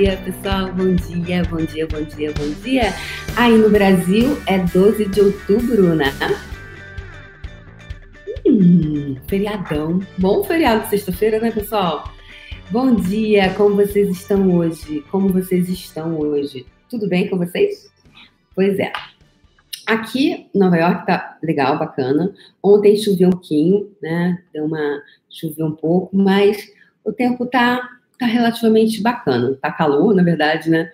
dia, pessoal. Bom dia, bom dia, bom dia, bom dia. Aí no Brasil é 12 de outubro, né? Hum, feriadão. Bom feriado sexta-feira, né, pessoal? Bom dia, como vocês estão hoje? Como vocês estão hoje? Tudo bem com vocês? Pois é. Aqui, Nova York tá legal, bacana. Ontem choveu um pouquinho, né? Deu uma choveu um pouco, mas o tempo tá tá relativamente bacana. Tá calor, na verdade, né?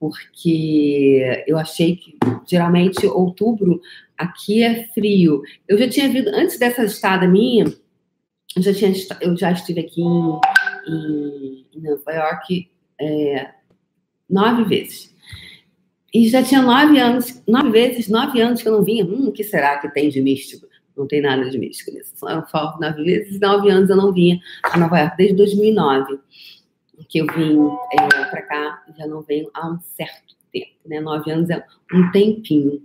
Porque eu achei que geralmente outubro aqui é frio. Eu já tinha vindo antes dessa estada minha, eu já tinha eu já estive aqui em, em, Nova York é, nove vezes. E já tinha nove anos, nove vezes, nove anos que eu não vinha. Hum, o que será que tem de místico? Não tem nada de místico nisso. Só nove vezes, nove anos eu não vinha a Nova York, desde 2009 que eu vim é, para cá, já não venho há um certo tempo, né? Nove anos é um tempinho.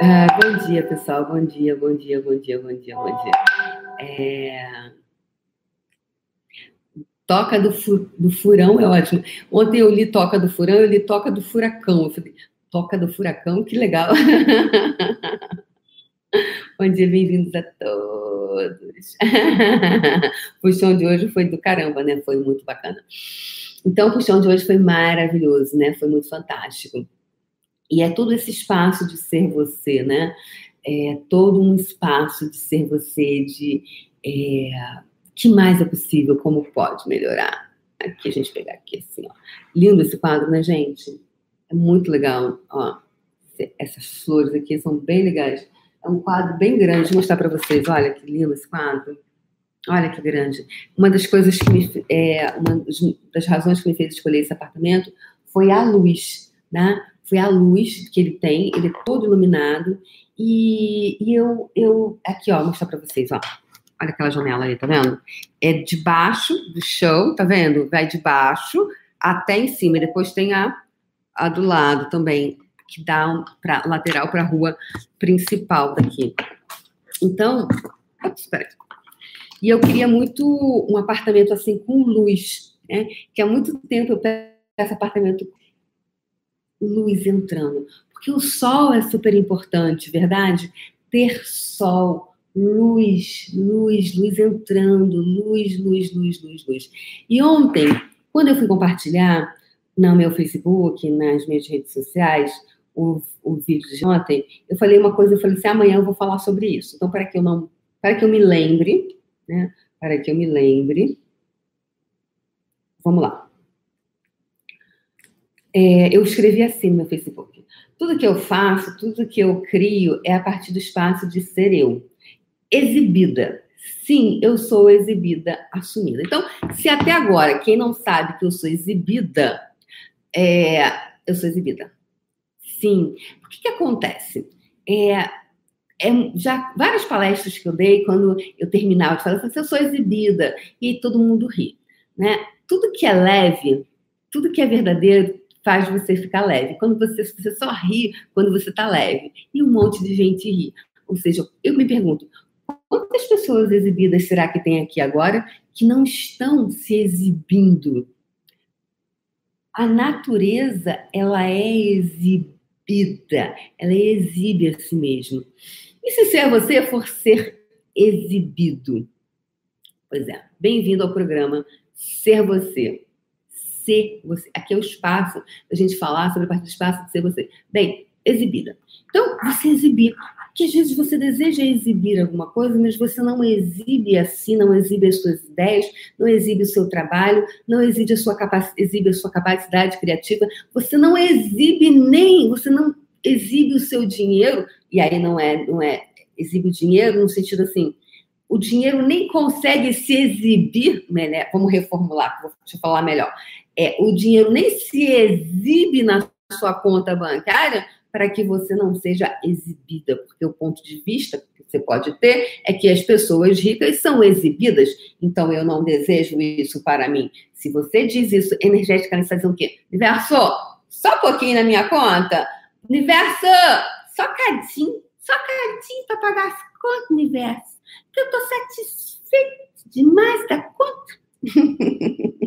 Ah, bom dia, pessoal. Bom dia, bom dia, bom dia, bom dia, bom dia. É... Toca do, fu do Furão é ótimo. Ontem eu li Toca do Furão, eu li Toca do Furacão. Eu falei, Toca do Furacão, que legal. Bom dia, bem-vindos a todos. o puxão de hoje foi do caramba, né? Foi muito bacana. Então, o puxão de hoje foi maravilhoso, né? Foi muito fantástico. E é todo esse espaço de ser você, né? É todo um espaço de ser você, de é, que mais é possível, como pode melhorar. Aqui a gente pegar aqui assim, ó. Lindo esse quadro, né, gente? É muito legal, ó. Essas flores aqui são bem legais. É um quadro bem grande, vou mostrar para vocês. Olha que lindo esse quadro. Olha que grande. Uma das coisas que me, é, uma das razões que me fez escolher esse apartamento foi a luz, né? Foi a luz que ele tem, ele é todo iluminado. E, e eu, eu, aqui, ó, vou mostrar para vocês, ó. Olha aquela janela aí, tá vendo? É de baixo do chão, tá vendo? Vai de baixo até em cima. E depois tem a, a do lado também que dá para lateral para a rua principal daqui. Então, espera. E eu queria muito um apartamento assim com luz, né? Que há muito tempo eu peço apartamento luz entrando, porque o sol é super importante, verdade? Ter sol, luz, luz, luz entrando, luz, luz, luz, luz, luz. E ontem, quando eu fui compartilhar no meu Facebook, nas minhas redes sociais, o, o vídeo de ontem, eu falei uma coisa, eu falei assim, amanhã eu vou falar sobre isso. Então, para que eu não, para que eu me lembre, né? Para que eu me lembre. Vamos lá. É, eu escrevi assim no meu Facebook. Tudo que eu faço, tudo que eu crio é a partir do espaço de ser eu. Exibida. Sim, eu sou exibida, assumida. Então, se até agora quem não sabe que eu sou exibida, é, eu sou exibida. Sim. O que, que acontece? É, é, já várias palestras que eu dei, quando eu terminava de falar assim, eu sou exibida, e todo mundo ri. Né? Tudo que é leve, tudo que é verdadeiro, faz você ficar leve. Quando você, você só ri quando você está leve. E um monte de gente ri. Ou seja, eu me pergunto, quantas pessoas exibidas será que tem aqui agora que não estão se exibindo? A natureza, ela é exibida exibida, ela exibe a si mesma. E se ser você for ser exibido? Pois é, bem-vindo ao programa Ser Você. Ser você. Aqui é o espaço da gente falar sobre a parte do espaço de ser você. Bem, exibida. Então, você exibir que às vezes você deseja exibir alguma coisa, mas você não exibe assim, não exibe as suas ideias, não exibe o seu trabalho, não exibe a sua, capac... exibe a sua capacidade criativa, você não exibe nem, você não exibe o seu dinheiro, e aí não é, não é exibe o dinheiro no sentido assim, o dinheiro nem consegue se exibir, né? vamos reformular, vou te falar melhor. É, o dinheiro nem se exibe na sua conta bancária para que você não seja exibida, porque o ponto de vista que você pode ter é que as pessoas ricas são exibidas, então eu não desejo isso para mim. Se você diz isso energeticamente, está dizendo o quê? Universo, só um pouquinho na minha conta? Universo, só cadinho, só cadinho para pagar as contas, universo, que eu estou satisfeito demais da conta.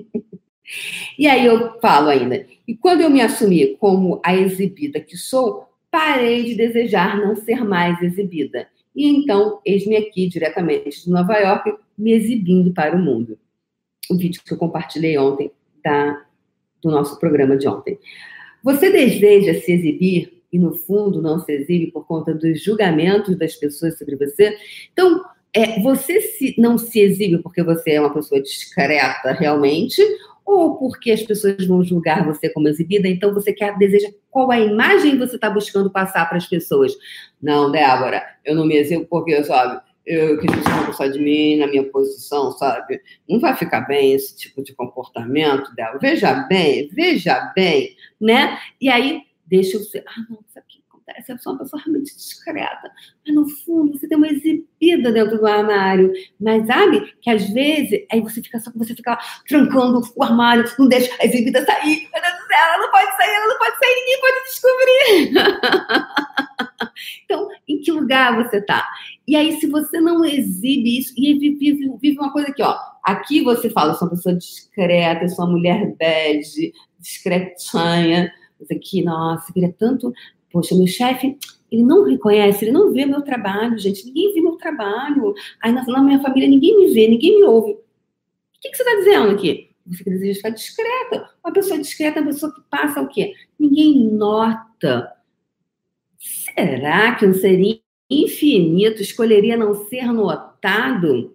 E aí eu falo ainda. E quando eu me assumi como a exibida que sou, parei de desejar não ser mais exibida. E então, eis-me aqui diretamente de Nova York, me exibindo para o mundo. O vídeo que eu compartilhei ontem da, do nosso programa de ontem. Você deseja se exibir e, no fundo, não se exibe por conta dos julgamentos das pessoas sobre você? Então, é, você se, não se exibe porque você é uma pessoa discreta realmente, ou porque as pessoas vão julgar você como exibida, então você quer, deseja qual a imagem você está buscando passar para as pessoas. Não, Débora, eu não me exibo porque, sabe, eu quis uma pessoa de mim na minha posição, sabe? Não vai ficar bem esse tipo de comportamento dela. Veja bem, veja bem, né? E aí, deixa eu ser. Ah, não, sabe que acontece? Eu sou uma pessoa realmente discreta. Mas no fundo, você tem uma exibida dentro do armário. Mas sabe que às vezes, aí você fica só você fica trancando o armário, não deixa a exibida sair. Meu Deus do céu, ela não pode sair, ela não pode sair, ninguém pode descobrir. então, em que lugar você está? E aí, se você não exibe isso, e vive, vive uma coisa aqui, ó. Aqui você fala, eu sou uma pessoa discreta, eu sou uma mulher bege, discretinha. Aqui, nossa, queria tanto. Poxa, meu chefe, ele não reconhece, ele não vê meu trabalho, gente. Ninguém vê meu trabalho. Aí na, na minha família ninguém me vê, ninguém me ouve. O que, que você está dizendo aqui? Você deseja ficar discreta. Uma pessoa discreta é uma pessoa que passa o quê? Ninguém nota. Será que um seria infinito escolheria não ser notado,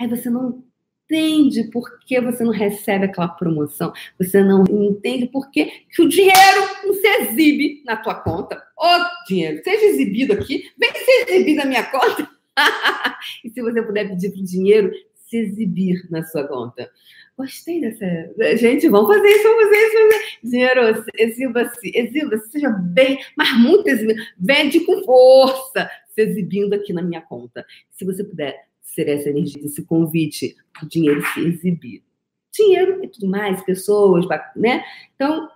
aí você não entende por que você não recebe aquela promoção, você não entende por que, que o dinheiro não se exibe na tua conta. Ô, dinheiro, seja exibido aqui, vem ser exibido na minha conta. e se você puder pedir para o dinheiro se exibir na sua conta. Gostei dessa. Gente, vamos fazer isso, vamos fazer isso. Vamos fazer. Dinheiro, exiba-se, exiba-se, seja bem, mas muito exibido. Vende com força, se exibindo aqui na minha conta. Se você puder ser essa energia, esse convite, o dinheiro se exibir. Dinheiro e tudo mais, pessoas, né? Então,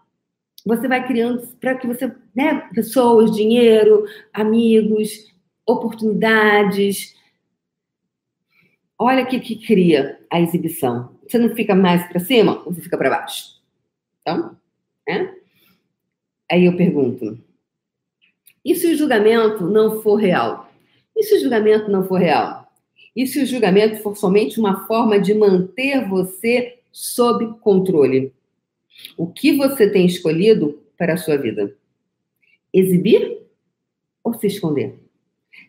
você vai criando para que você, né? Pessoas, dinheiro, amigos, oportunidades. Olha o que, que cria a exibição. Você não fica mais para cima, você fica para baixo. Então, né? Aí eu pergunto: e se o julgamento não for real? E se o julgamento não for real? E se o julgamento for somente uma forma de manter você sob controle? O que você tem escolhido para a sua vida? Exibir ou se esconder?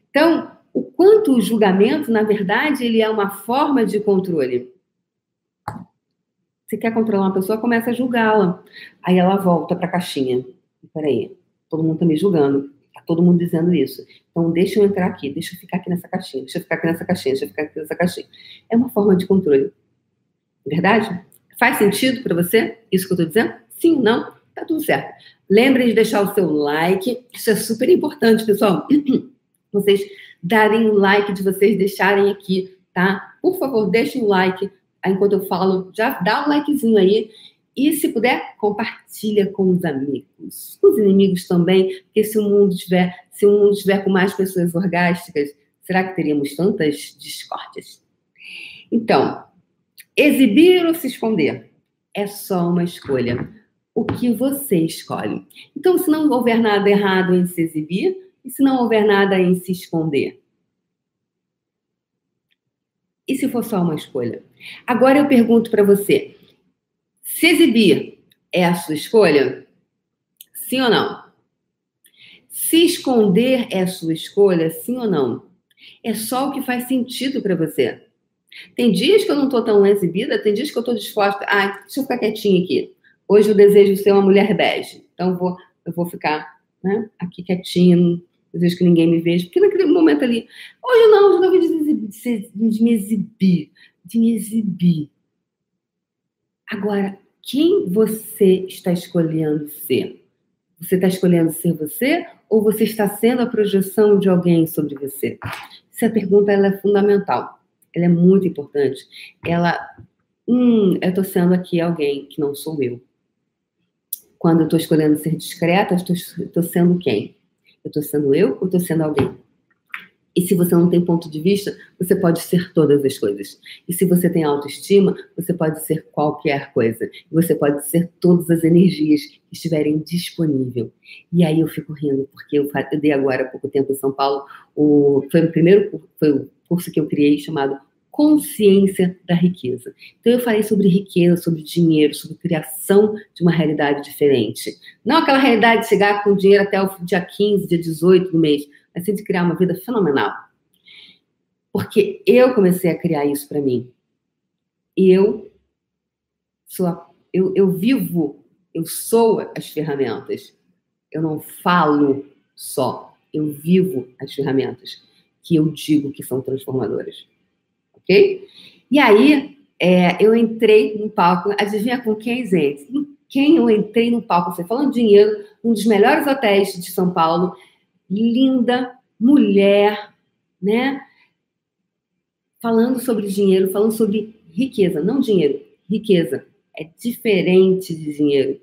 Então, o quanto o julgamento, na verdade, ele é uma forma de controle. Você quer controlar uma pessoa, começa a julgá-la. Aí ela volta para a caixinha. Peraí, todo mundo está me julgando. Todo mundo dizendo isso. Então, deixa eu entrar aqui, deixa eu ficar aqui nessa caixinha, deixa eu ficar aqui nessa caixinha, deixa eu ficar aqui nessa caixinha. É uma forma de controle. Verdade? Faz sentido para você isso que eu estou dizendo? Sim, não? Tá tudo certo. Lembrem de deixar o seu like, isso é super importante, pessoal. Vocês darem o like de vocês, deixarem aqui, tá? Por favor, deixem o like enquanto eu falo, já dá um likezinho aí e, se puder, compartilha com os amigos, com os inimigos também, porque se o mundo tiver, se o mundo tiver com mais pessoas orgásticas, será que teríamos tantas discórdias? Então, exibir ou se esconder é só uma escolha. O que você escolhe. Então, se não houver nada errado em se exibir, e se não houver nada em se esconder? E se for só uma escolha? Agora eu pergunto para você: se exibir é a sua escolha? Sim ou não? Se esconder é a sua escolha? Sim ou não? É só o que faz sentido para você. Tem dias que eu não estou tão exibida, tem dias que eu estou disposta. Ah, deixa eu ficar quietinha aqui. Hoje eu desejo ser uma mulher bege. Então eu vou, eu vou ficar né, aqui quietinha, não desejo que ninguém me veja. Porque naquele momento ali, hoje não, hoje eu não de, de me exibir, de me exibir. Agora, quem você está escolhendo ser? Você está escolhendo ser você ou você está sendo a projeção de alguém sobre você? Essa pergunta ela é fundamental. Ela é muito importante. Ela, hum, eu estou sendo aqui alguém que não sou eu. Quando eu estou escolhendo ser discreta, eu estou sendo quem? Eu estou sendo eu ou estou sendo alguém? E se você não tem ponto de vista, você pode ser todas as coisas. E se você tem autoestima, você pode ser qualquer coisa. Você pode ser todas as energias que estiverem disponíveis. E aí eu fico rindo, porque eu dei agora há pouco tempo em São Paulo, o, foi o primeiro foi o curso que eu criei chamado consciência da riqueza. Então eu falei sobre riqueza, sobre dinheiro, sobre criação de uma realidade diferente. Não aquela realidade de chegar com dinheiro até o dia 15, dia 18 do mês, mas sim de criar uma vida fenomenal. Porque eu comecei a criar isso para mim. Eu sou a, eu, eu vivo, eu sou as ferramentas. Eu não falo só, eu vivo as ferramentas que eu digo que são transformadoras ok? E aí, é, eu entrei no palco, adivinha com quem, gente? Quem eu entrei no palco? Você falando dinheiro, um dos melhores hotéis de São Paulo, linda, mulher, né? Falando sobre dinheiro, falando sobre riqueza, não dinheiro, riqueza. É diferente de dinheiro.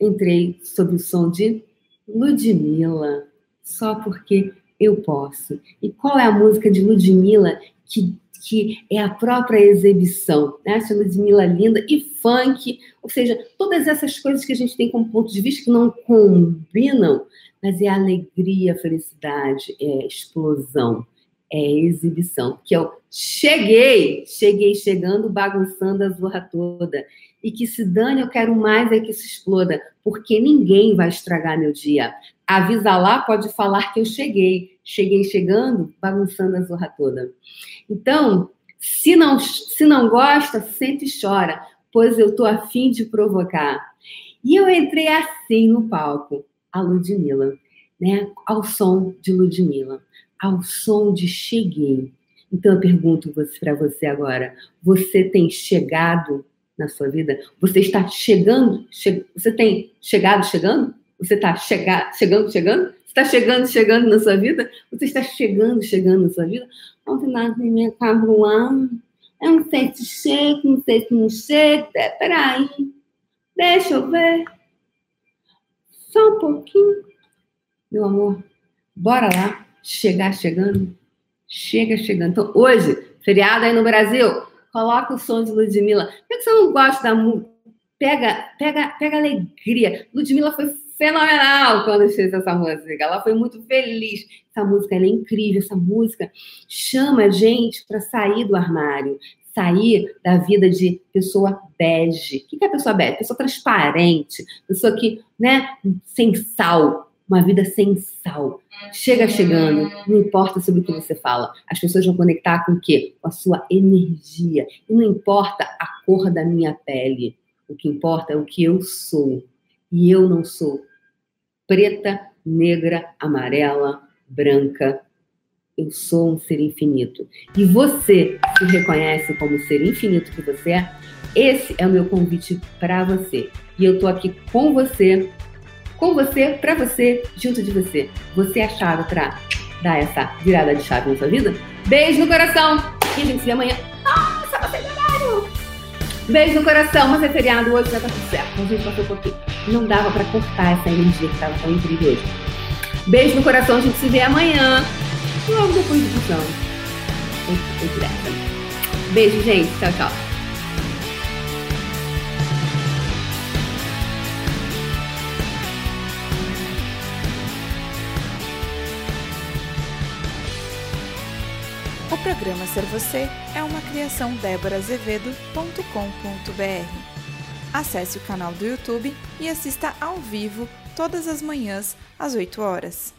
Entrei sob o som de Ludmilla, só porque eu posso. E qual é a música de Ludmilla que que é a própria exibição, né? Essa Ludmilla linda e funk, ou seja, todas essas coisas que a gente tem como ponto de vista que não combinam, mas é alegria, felicidade, é explosão, é exibição, que eu cheguei, cheguei chegando, bagunçando a zorra toda. E que se dane, eu quero mais é que se exploda, porque ninguém vai estragar meu dia. Avisa lá, pode falar que eu cheguei. Cheguei chegando, bagunçando a zorra toda. Então, se não, se não gosta, sente e chora, pois eu tô afim de provocar. E eu entrei assim no palco, a Ludmilla, né? Ao som de Ludmilla, ao som de Cheguei. Então eu pergunto para você agora: você tem chegado na sua vida? Você está chegando? Che você tem chegado chegando? Você está chega chegando chegando? Você está chegando chegando na sua vida? Você está chegando chegando na sua vida? Ontem nós me cabruando. Eu não sei se chega, não sei se não. É, peraí. Deixa eu ver. Só um pouquinho. Meu amor, bora lá. Chegar chegando. Chega chegando. Então, hoje, feriado aí no Brasil, coloca o som de Ludmilla. Por que você não gosta da música? Pega, pega, pega alegria. Ludmilla foi fenomenal quando fez essa música. Ela foi muito feliz. Essa música é incrível. Essa música chama a gente para sair do armário, sair da vida de pessoa bege. O que é pessoa bege? Pessoa transparente, pessoa que, né, sem sal. Uma vida sem sal. Chega chegando, não importa sobre o que você fala. As pessoas vão conectar com o quê? Com a sua energia. E não importa a cor da minha pele. O que importa é o que eu sou. E eu não sou preta, negra, amarela, branca. Eu sou um ser infinito. E você se reconhece como ser infinito que você é? Esse é o meu convite para você. E eu tô aqui com você, com você, para você, junto de você. Você é a chave para dar essa virada de chave na sua vida? Beijo no coração e a gente se vê amanhã. Nossa, você é! Beijo no coração, mas é feriado hoje, já tá tudo certo. A gente passou aqui. Não dava pra cortar essa energia que tava tão incrível hoje. Beijo no coração, a gente se vê amanhã. Logo depois do visão. Beijo, gente. Tchau, tchau. Programa Ser Você é uma criação déborazevedo.com.br. Acesse o canal do YouTube e assista ao vivo todas as manhãs às 8 horas.